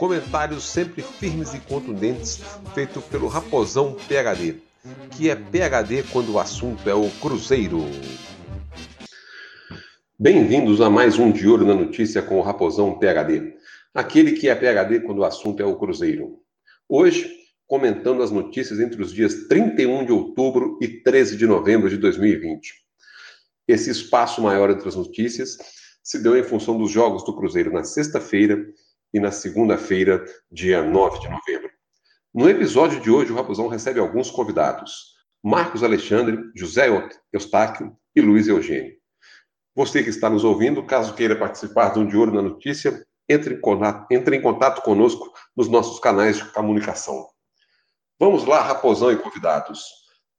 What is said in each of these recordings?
Comentários sempre firmes e contundentes, feito pelo Raposão PHD, que é PHD quando o assunto é o Cruzeiro. Bem-vindos a mais um De Olho na Notícia com o Raposão PHD, aquele que é PHD quando o assunto é o Cruzeiro. Hoje, comentando as notícias entre os dias 31 de outubro e 13 de novembro de 2020. Esse espaço maior entre as notícias se deu em função dos jogos do Cruzeiro na sexta-feira e na segunda-feira, dia 9 de novembro. No episódio de hoje, o Raposão recebe alguns convidados: Marcos Alexandre, José Eustáquio e Luiz Eugênio. Você que está nos ouvindo, caso queira participar de um De Olho na Notícia, entre em, contato, entre em contato conosco nos nossos canais de comunicação. Vamos lá, Raposão e convidados.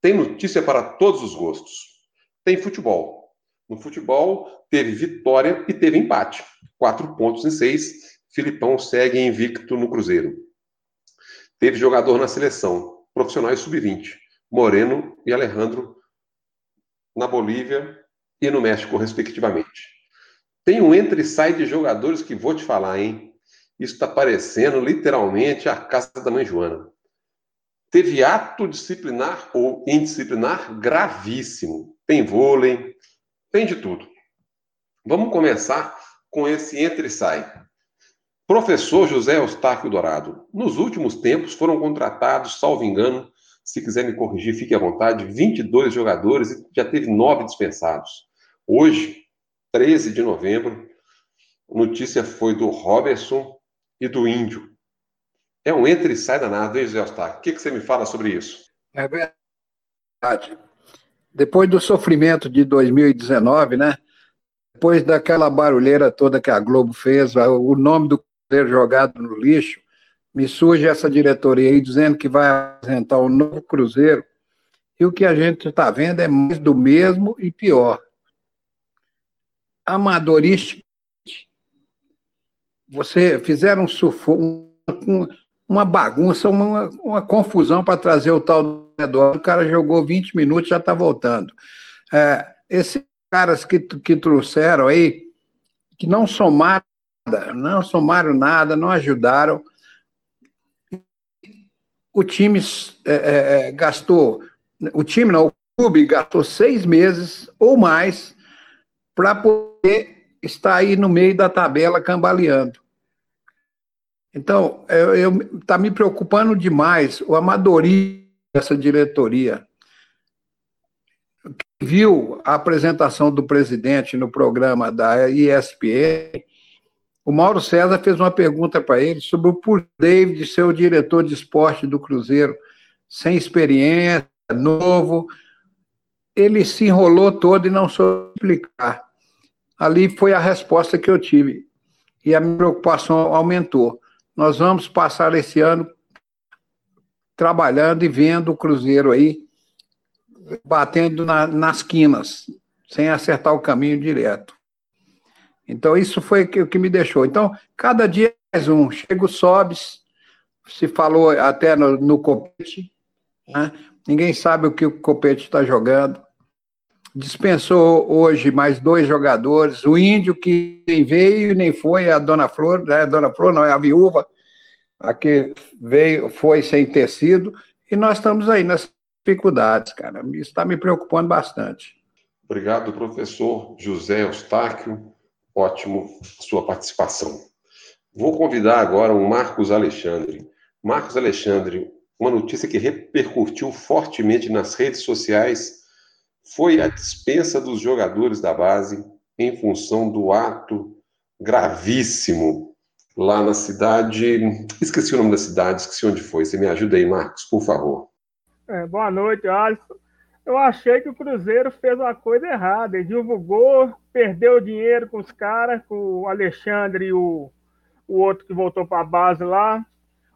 Tem notícia para todos os gostos. Tem futebol. No futebol, teve vitória e teve empate. Quatro pontos em seis Filipão segue invicto no Cruzeiro. Teve jogador na seleção, profissionais sub-20, Moreno e Alejandro na Bolívia e no México, respectivamente. Tem um entre e sai de jogadores que vou te falar, hein? Isso está parecendo literalmente a casa da mãe Joana. Teve ato disciplinar ou indisciplinar gravíssimo. Tem vôlei, tem de tudo. Vamos começar com esse entre e sai. Professor José Eustáquio Dourado, nos últimos tempos foram contratados, salvo engano, se quiser me corrigir, fique à vontade, 22 jogadores e já teve nove dispensados. Hoje, 13 de novembro, a notícia foi do Robertson e do Índio. É um entra e sai danado, hein, José Eustáquio? O que, que você me fala sobre isso? É verdade. Depois do sofrimento de 2019, né? Depois daquela barulheira toda que a Globo fez, o nome do ser jogado no lixo, me surge essa diretoria aí dizendo que vai apresentar um novo Cruzeiro, e o que a gente está vendo é mais do mesmo e pior. Amadorista. Você fizeram um, uma bagunça, uma, uma confusão para trazer o tal do Eduardo. O cara jogou 20 minutos já está voltando. É, esses caras que, que trouxeram aí, que não somaram nada, não somaram nada, não ajudaram. O time é, é, é, gastou, o time não, o clube gastou seis meses ou mais para poder estar aí no meio da tabela cambaleando. Então, está me preocupando demais o amadorismo dessa diretoria. Viu a apresentação do presidente no programa da ESPN, o Mauro César fez uma pergunta para ele sobre o por David ser o diretor de esporte do Cruzeiro, sem experiência, novo. Ele se enrolou todo e não soube explicar. Ali foi a resposta que eu tive. E a minha preocupação aumentou. Nós vamos passar esse ano trabalhando e vendo o Cruzeiro aí batendo na, nas quinas, sem acertar o caminho direto. Então, isso foi o que me deixou. Então, cada dia mais um. Chega o Sobes, se falou até no, no Copete, né? ninguém sabe o que o Copete está jogando. Dispensou hoje mais dois jogadores. O Índio, que nem veio nem foi, a Dona Flor, né? a Dona Flor não é a viúva, a que veio, foi sem tecido. E nós estamos aí nas dificuldades, cara. Isso está me preocupando bastante. Obrigado, professor José Eustáquio ótimo sua participação. Vou convidar agora o Marcos Alexandre. Marcos Alexandre, uma notícia que repercutiu fortemente nas redes sociais foi a dispensa dos jogadores da base em função do ato gravíssimo lá na cidade. Esqueci o nome da cidade, esqueci onde foi. Você me ajuda aí, Marcos, por favor. É, boa noite, Alisson eu achei que o Cruzeiro fez uma coisa errada. Ele divulgou, perdeu dinheiro com os caras, com o Alexandre e o, o outro que voltou para a base lá.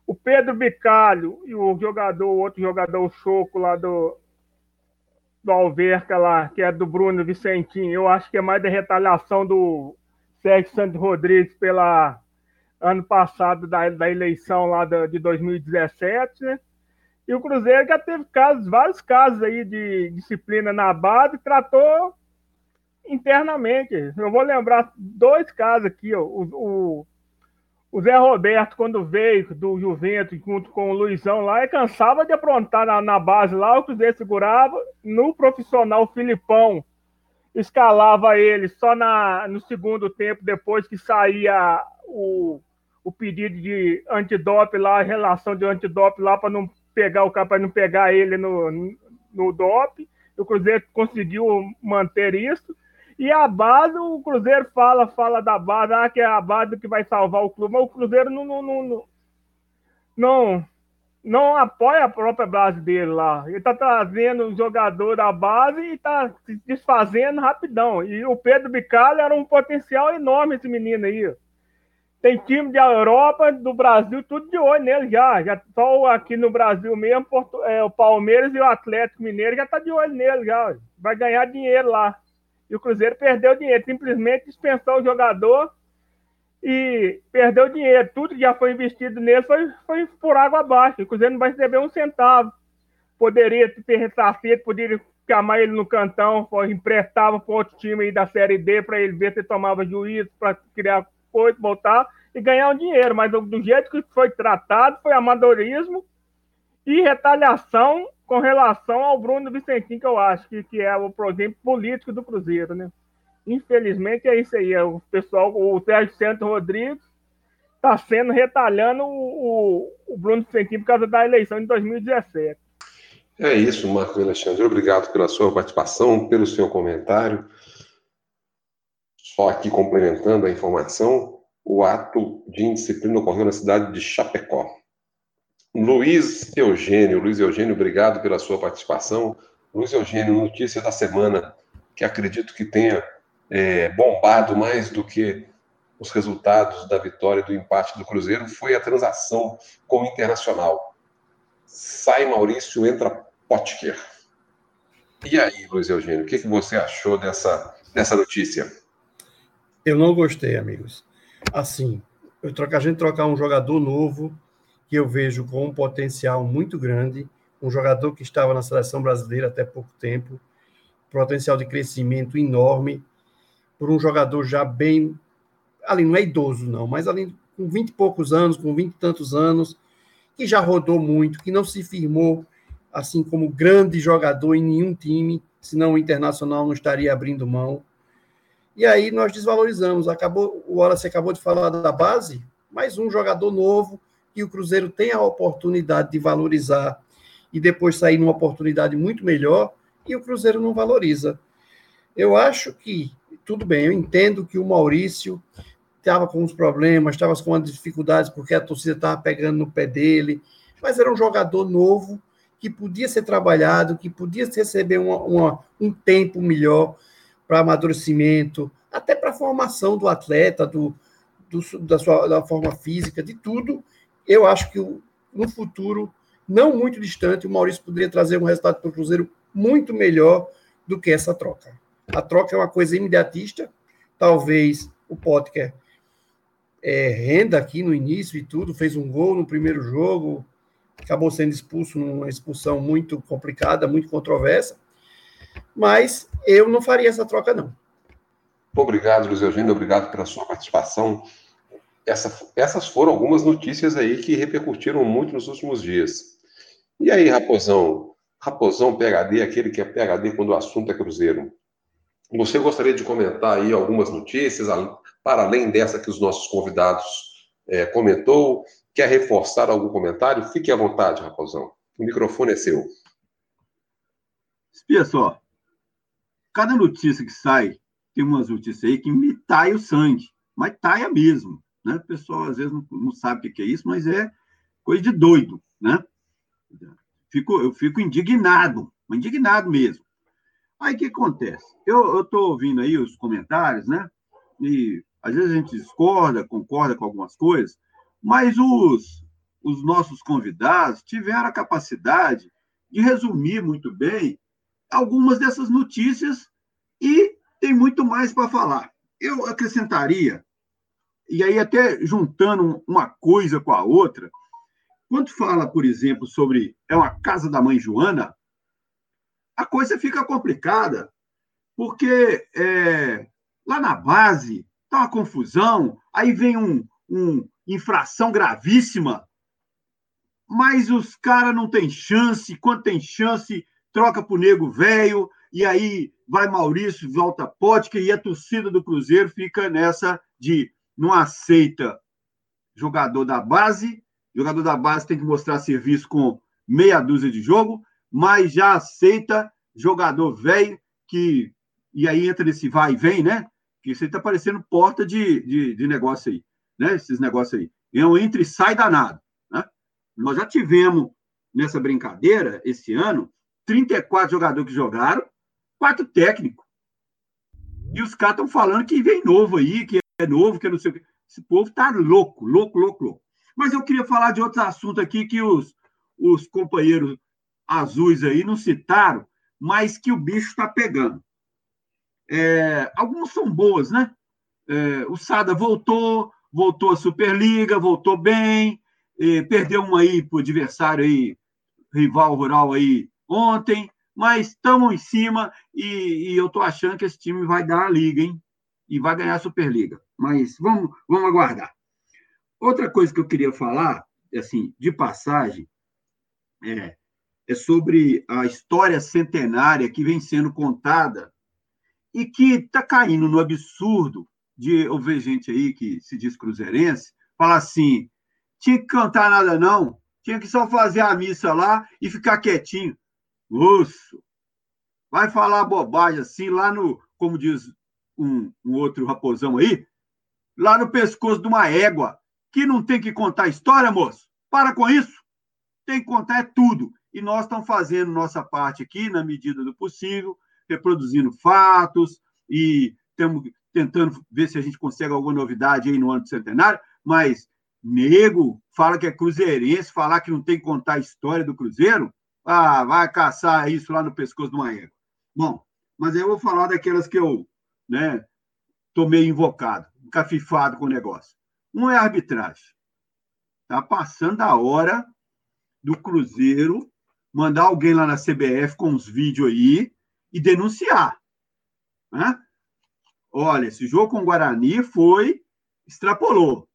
o Pedro Bicalho e o jogador, o outro jogador, o Choco lá do, do Alverca lá, que é do Bruno Vicentinho, eu acho que é mais da retaliação do Sérgio Santos Rodrigues pela ano passado da, da eleição lá da, de 2017, né? E o Cruzeiro já teve casos, vários casos aí de disciplina na base, tratou internamente. Eu vou lembrar dois casos aqui, ó. O, o, o Zé Roberto, quando veio do Juventus junto com o Luizão lá, e cansava de aprontar na, na base lá, o Cruzeiro segurava. No profissional, o Filipão escalava ele só na, no segundo tempo, depois que saía o, o pedido de antidoping lá, a relação de antidoping lá, para não pegar o cara, para não pegar ele no, no DOP. O Cruzeiro conseguiu manter isso. E a base, o Cruzeiro fala, fala da base, ah, que é a base que vai salvar o clube, mas o Cruzeiro não, não, não, não, não apoia a própria base dele lá. Ele está trazendo um jogador da base e está se desfazendo rapidão. E o Pedro Bicalho era um potencial enorme, esse menino aí. Tem time da Europa, do Brasil, tudo de olho nele já. já só aqui no Brasil mesmo, Porto, é, o Palmeiras e o Atlético Mineiro já tá de olho nele já. Vai ganhar dinheiro lá. E o Cruzeiro perdeu dinheiro, simplesmente dispensou o jogador e perdeu dinheiro. Tudo que já foi investido nele foi, foi por água abaixo. O Cruzeiro não vai receber um centavo. Poderia ter ressarcido, poderia chamar ele no cantão, emprestava para outro time aí da Série D para ele ver se tomava juízo para criar voltar e ganhar um dinheiro. Mas do jeito que foi tratado, foi amadorismo e retaliação com relação ao Bruno Vicentinho, que eu acho que, que é o exemplo político do Cruzeiro, né? Infelizmente é isso aí. É o pessoal, o Sérgio Santos Rodrigues está sendo retalhando o, o, Bruno Vicentinho por causa da eleição de 2017. É isso, Marco Alexandre. Obrigado pela sua participação, pelo seu comentário. Só aqui complementando a informação, o ato de indisciplina ocorreu na cidade de Chapecó. Luiz Eugênio, Luiz Eugênio, obrigado pela sua participação. Luiz Eugênio, notícia da semana que acredito que tenha é, bombado mais do que os resultados da vitória do empate do Cruzeiro foi a transação com o Internacional. Sai Maurício, entra Potker. E aí, Luiz Eugênio, o que, que você achou dessa, dessa notícia? Eu não gostei, amigos. Assim, eu trocar, a gente trocar um jogador novo que eu vejo com um potencial muito grande, um jogador que estava na seleção brasileira até pouco tempo, potencial de crescimento enorme, por um jogador já bem, ali não é idoso não, mas ali com 20 e poucos anos, com 20 e tantos anos, que já rodou muito, que não se firmou assim como grande jogador em nenhum time, senão o Internacional não estaria abrindo mão. E aí nós desvalorizamos. Acabou, o Wallace acabou de falar da base, mais um jogador novo que o Cruzeiro tem a oportunidade de valorizar e depois sair numa oportunidade muito melhor, e o Cruzeiro não valoriza. Eu acho que, tudo bem, eu entendo que o Maurício estava com uns problemas, estava com dificuldades porque a torcida estava pegando no pé dele, mas era um jogador novo que podia ser trabalhado, que podia receber uma, uma, um tempo melhor para amadurecimento, até para a formação do atleta, do, do, da sua da forma física, de tudo, eu acho que no futuro, não muito distante, o Maurício poderia trazer um resultado para o Cruzeiro muito melhor do que essa troca. A troca é uma coisa imediatista, talvez o Potker é, renda aqui no início e tudo, fez um gol no primeiro jogo, acabou sendo expulso numa expulsão muito complicada, muito controversa, mas eu não faria essa troca, não. Obrigado, Luiz Eugênio, obrigado pela sua participação essa, essas foram algumas notícias aí que repercutiram muito nos últimos dias. E aí, Raposão? Raposão PHD, aquele que é PHD quando o assunto é Cruzeiro. Você gostaria de comentar aí algumas notícias, para além dessa que os nossos convidados é, comentou? Quer reforçar algum comentário? Fique à vontade, Raposão. O microfone é seu. Espia só. Cada notícia que sai, tem umas notícias aí que me taia o sangue, mas taia mesmo. Né? O pessoal às vezes não, não sabe o que é isso, mas é coisa de doido. Né? Fico, eu fico indignado, indignado mesmo. Aí o que acontece? Eu estou ouvindo aí os comentários, né? E às vezes a gente discorda, concorda com algumas coisas, mas os, os nossos convidados tiveram a capacidade de resumir muito bem algumas dessas notícias e tem muito mais para falar. Eu acrescentaria, e aí até juntando uma coisa com a outra, quando fala, por exemplo, sobre é uma casa da mãe Joana, a coisa fica complicada, porque é, lá na base tá uma confusão, aí vem um, um infração gravíssima, mas os caras não têm chance, quando tem chance, troca pro nego velho, e aí vai Maurício, volta Potker, e a torcida do Cruzeiro fica nessa de não aceita jogador da base, jogador da base tem que mostrar serviço com meia dúzia de jogo, mas já aceita jogador velho que. E aí entra nesse vai e vem, né? Que isso aí tá parecendo porta de, de, de negócio aí, né? Esses negócios aí. É um entra e sai danado. Né? Nós já tivemos nessa brincadeira, esse ano, 34 jogadores que jogaram, quatro técnicos. E os caras estão falando que vem novo aí, que é novo, que é não sei o que. Esse povo tá louco, louco, louco, louco. Mas eu queria falar de outro assunto aqui que os, os companheiros azuis aí não citaram, mas que o bicho está pegando. É, algumas são boas, né? É, o Sada voltou, voltou à Superliga, voltou bem, é, perdeu uma aí para o adversário aí, rival rural aí ontem, mas estamos em cima e, e eu estou achando que esse time vai dar a liga, hein? E vai ganhar a Superliga. Mas vamos, vamos aguardar. Outra coisa que eu queria falar, assim, de passagem, é, é sobre a história centenária que vem sendo contada e que está caindo no absurdo de eu ver gente aí que se diz cruzeirense falar assim: tinha que cantar nada não, tinha que só fazer a missa lá e ficar quietinho. Osso! Vai falar bobagem assim lá no, como diz um, um outro raposão aí, lá no pescoço de uma égua, que não tem que contar história, moço. Para com isso. Tem que contar é tudo. E nós estamos fazendo nossa parte aqui, na medida do possível, reproduzindo fatos e estamos tentando ver se a gente consegue alguma novidade aí no ano do centenário, mas nego fala que é cruzeirense, falar que não tem que contar a história do Cruzeiro, ah, vai caçar isso lá no pescoço do Maego. Bom, mas eu vou falar daquelas que eu, né, tô meio invocado, cafifado com o negócio. Um é arbitragem. Está passando a hora do Cruzeiro mandar alguém lá na CBF com uns vídeos aí e denunciar. Né? Olha, esse jogo com o Guarani foi. extrapolou.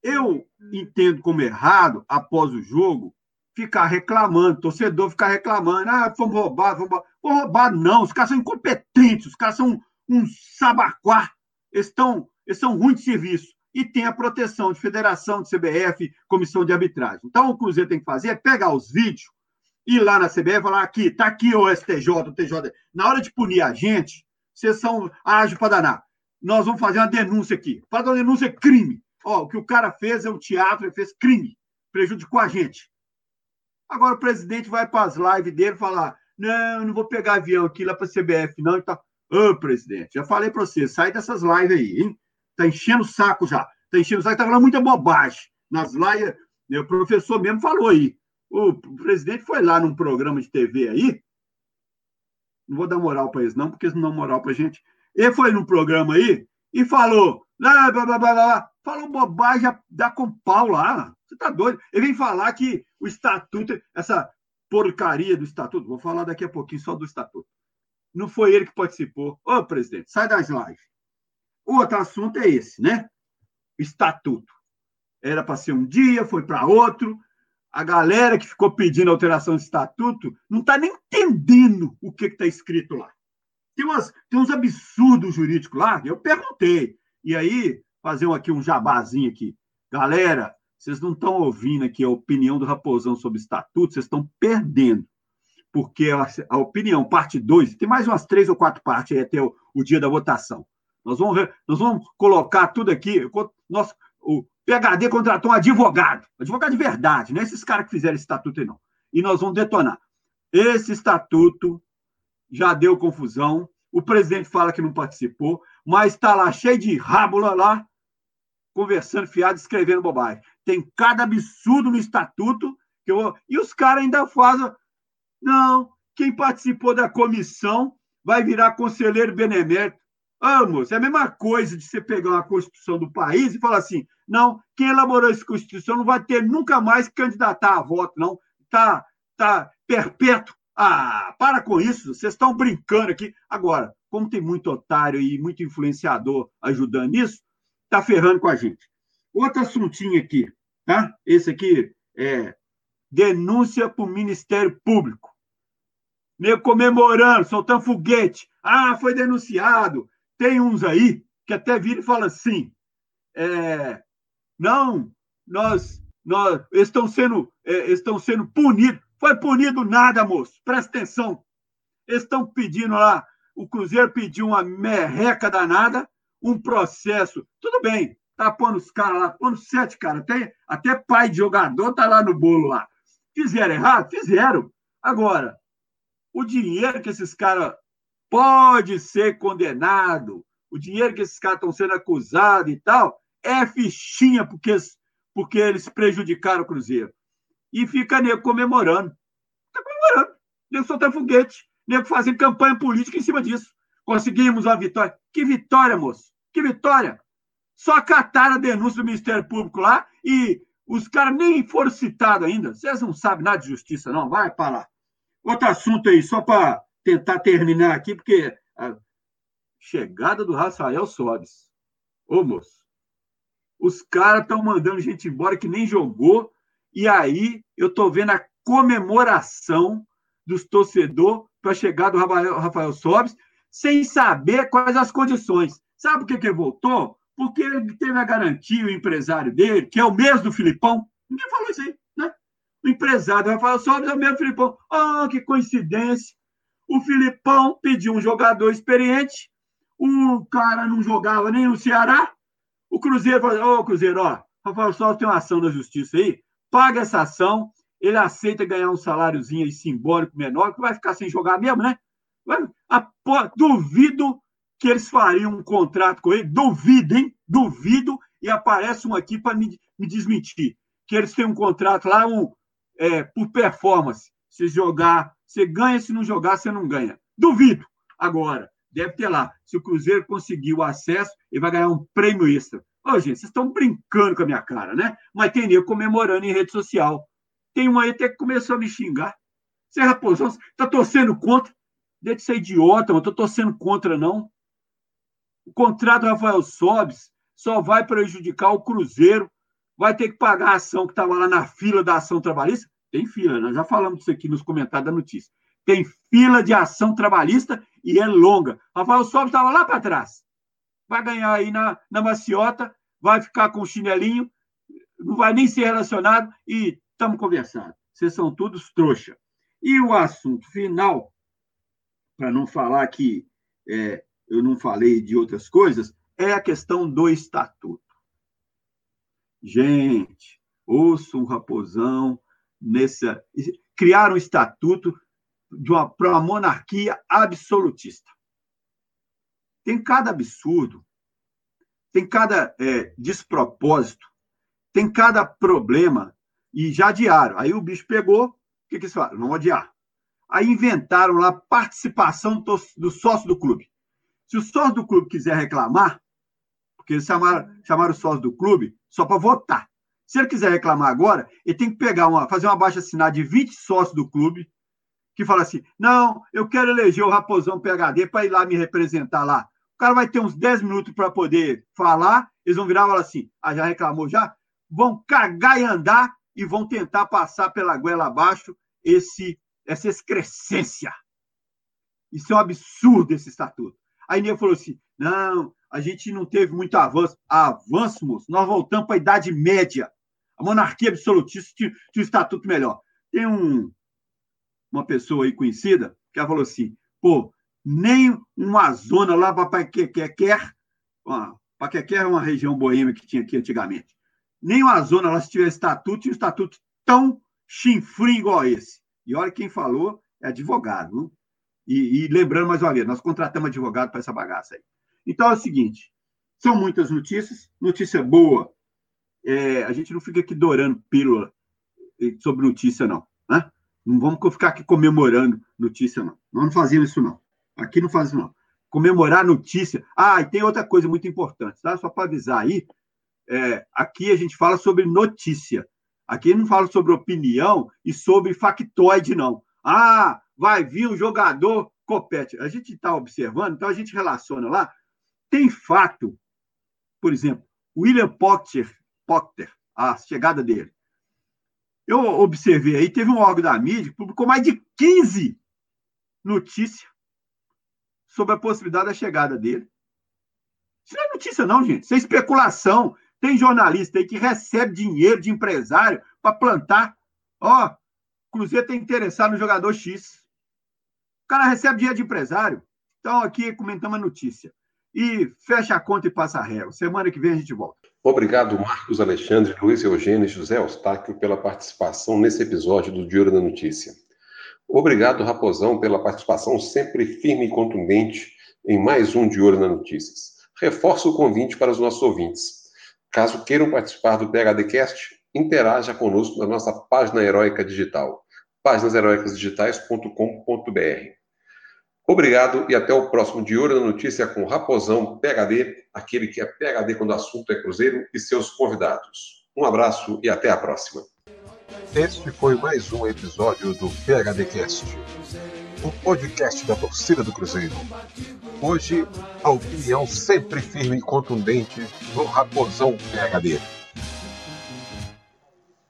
Eu entendo como errado, após o jogo, ficar reclamando, torcedor ficar reclamando, ah, fomos roubados, fomos roubados. Roubados, não, os caras são incompetentes, os caras são um sabaquá, eles, eles são ruins de serviço e tem a proteção de federação, de CBF, comissão de arbitragem. Então, o Cruzeiro tem que fazer é pegar os vídeos, ir lá na CBF e falar: aqui, tá aqui o STJ, o TJ. Na hora de punir a gente, vocês são ágeis para danar. Nós vamos fazer uma denúncia aqui. Fazer uma denúncia é crime. Ó, o que o cara fez é um teatro, ele fez crime. Prejudicou a gente. Agora o presidente vai para as lives dele falar: não, não vou pegar avião aqui lá para a CBF, não. Então, ô, presidente, já falei para você, sai dessas lives aí, hein? Está enchendo o saco já. Está enchendo o saco, está falando muita bobagem. Nas lives, o professor mesmo falou aí. O presidente foi lá num programa de TV aí. Não vou dar moral para eles, não, porque eles não dão moral para gente. Ele foi num programa aí e falou. Blá, blá, blá, blá, blá, falou bobagem, dá com pau lá. Você tá doido? Ele vem falar que o estatuto, essa porcaria do estatuto, vou falar daqui a pouquinho só do estatuto. Não foi ele que participou. Ô, presidente, sai das lives. O outro assunto é esse, né? Estatuto. Era para ser um dia, foi para outro. A galera que ficou pedindo alteração de estatuto não está nem entendendo o que está escrito lá. Tem, umas, tem uns absurdos jurídicos lá, eu perguntei. E aí, fazer aqui um jabazinho aqui. Galera, vocês não estão ouvindo aqui a opinião do Raposão sobre estatuto, vocês estão perdendo. Porque a, a opinião, parte 2, tem mais umas três ou quatro partes aí até o, o dia da votação. Nós vamos ver, nós vamos colocar tudo aqui. Nosso, o PHD contratou um advogado, advogado de verdade, não é esses caras que fizeram esse estatuto aí, não. E nós vamos detonar. Esse estatuto já deu confusão. O presidente fala que não participou, mas está lá cheio de rábula lá, conversando fiado, escrevendo bobagem. Tem cada absurdo no estatuto que eu... e os caras ainda fazem. Não, quem participou da comissão vai virar conselheiro benemérito. Ah, moço, é a mesma coisa de você pegar uma Constituição do país e falar assim: não, quem elaborou essa Constituição não vai ter nunca mais que candidatar a voto, não. Tá, tá perpétuo. Ah, para com isso, vocês estão brincando aqui. Agora, como tem muito otário e muito influenciador ajudando nisso, tá ferrando com a gente. Outro assuntinho aqui, tá? Esse aqui é denúncia para o Ministério Público. Meio comemorando, soltando foguete. Ah, foi denunciado. Tem uns aí que até viram e falam assim: é, não, nós, nós estão sendo, é, estão sendo punidos. Foi punido nada, moço. Presta atenção. Eles estão pedindo lá, o Cruzeiro pediu uma merreca danada, um processo. Tudo bem, tá pondo os caras lá, pondo sete caras, até, até pai de jogador tá lá no bolo lá. Fizeram errado? Fizeram. Agora, o dinheiro que esses caras pode ser condenado, o dinheiro que esses caras estão sendo acusados e tal, é fichinha porque, porque eles prejudicaram o Cruzeiro. E fica nego comemorando. Está comemorando. Nego soltando foguete. Nego fazendo campanha política em cima disso. Conseguimos uma vitória. Que vitória, moço? Que vitória! Só acataram a denúncia do Ministério Público lá e os caras nem foram citados ainda. Vocês não sabem nada de justiça, não. Vai para lá. Outro assunto aí, só para tentar terminar aqui, porque a chegada do Rafael Sobes. Ô, moço. Os caras estão mandando gente embora que nem jogou. E aí eu estou vendo a comemoração dos torcedores para a chegada do Rafael Sobes, sem saber quais as condições. Sabe por que, que voltou? Porque ele teve a garantia, o empresário dele, que é o mesmo do Filipão. Ninguém falou isso aí, né? O empresário do Rafael Sobes é o mesmo do Filipão. Ah, que coincidência. O Filipão pediu um jogador experiente, o cara não jogava nem no Ceará. O Cruzeiro falou: Ô, oh, Cruzeiro, ó, Rafael Sobes tem uma ação da justiça aí, paga essa ação, ele aceita ganhar um saláriozinho aí simbólico menor, que vai ficar sem jogar mesmo, né? Duvido que eles fariam um contrato com ele, duvido, hein? Duvido, e aparece um aqui para me, me desmentir. Que eles têm um contrato lá um, é, por performance. Se jogar, você ganha, se não jogar, você não ganha. Duvido. Agora, deve ter lá. Se o Cruzeiro conseguir o acesso, ele vai ganhar um prêmio extra. Ô, gente, vocês estão brincando com a minha cara, né? Mas tem nego comemorando em rede social. Tem um aí até que começou a me xingar. Você, Raposão, está torcendo contra? Deixa de ser idiota, não estou torcendo contra, não. O contrato do Rafael Sobes só vai prejudicar o Cruzeiro. Vai ter que pagar a ação que estava lá na fila da ação trabalhista. Tem fila, nós já falamos disso aqui nos comentários da notícia. Tem fila de ação trabalhista e é longa. Rafael Sobes estava lá para trás. Vai ganhar aí na, na maciota vai ficar com o chinelinho, não vai nem ser relacionado e estamos conversando. Vocês são todos trouxa. E o assunto final, para não falar que é, eu não falei de outras coisas, é a questão do estatuto. Gente, ouça um raposão nessa. Criar um estatuto para uma monarquia absolutista. Tem cada absurdo tem cada é, despropósito, tem cada problema, e já adiaram. Aí o bicho pegou, o que, que eles falaram? Vamos adiar. Aí inventaram lá participação do, do sócio do clube. Se o sócio do clube quiser reclamar, porque eles chamaram, chamaram o sócio do clube só para votar. Se ele quiser reclamar agora, ele tem que pegar uma, fazer uma baixa assinada de 20 sócios do clube, que fala assim: não, eu quero eleger o Raposão PHD para ir lá me representar lá. O cara vai ter uns 10 minutos para poder falar, eles vão virar e falar assim: ah, já reclamou já? Vão cagar e andar e vão tentar passar pela goela abaixo esse, essa excrescência. Isso é um absurdo, esse estatuto. Aí Nia falou assim: não, a gente não teve muito avanço. Avanço, moço, nós voltamos para a Idade Média. A monarquia absolutista tinha, tinha um estatuto melhor. Tem um, uma pessoa aí conhecida que ela falou assim: pô, nem uma zona lá para Paquequer, Paquequer é uma região boêmia que tinha aqui antigamente, nem uma zona lá se tivesse estatuto, tinha um estatuto tão chinfrim igual esse. E olha quem falou é advogado. E, e, lembrando mais uma vez, nós contratamos advogado para essa bagaça aí. Então é o seguinte: são muitas notícias, notícia boa. é, a gente não fica aqui dourando pílula sobre notícia, não. Né? Não vamos ficar aqui comemorando notícia, não. Nós não fazemos isso, não. Aqui não faz isso, não. Comemorar notícia. Ah, e tem outra coisa muito importante, tá? Só para avisar aí. É, aqui a gente fala sobre notícia. Aqui não fala sobre opinião e sobre factoide, não. Ah, vai vir um jogador compete. A gente está observando, então a gente relaciona lá. Tem fato, por exemplo, William Potter, Potter a chegada dele. Eu observei aí, teve um órgão da mídia que publicou mais de 15 notícias sobre a possibilidade da chegada dele. Isso não é notícia, não, gente. Isso é especulação. Tem jornalista aí que recebe dinheiro de empresário para plantar. Ó, Cruzeiro tem interessado no jogador X. O cara recebe dinheiro de empresário. Então, aqui comentamos a notícia. E fecha a conta e passa a régua. Semana que vem a gente volta. Obrigado, Marcos Alexandre, Luiz Eugênio e José Eustáquio, pela participação nesse episódio do Diário da Notícia. Obrigado, Raposão, pela participação sempre firme e contundente em mais um Olho nas Notícias. Reforço o convite para os nossos ouvintes. Caso queiram participar do PHDcast, interaja conosco na nossa página heróica digital, páginasheroicasdigitais.com.br. Obrigado e até o próximo De Olho na Notícia com Raposão PHD, aquele que é PHD quando o assunto é Cruzeiro, e seus convidados. Um abraço e até a próxima. Este foi mais um episódio do PHDcast, o podcast da torcida do Cruzeiro. Hoje, a opinião sempre firme e contundente do Raposão PHD.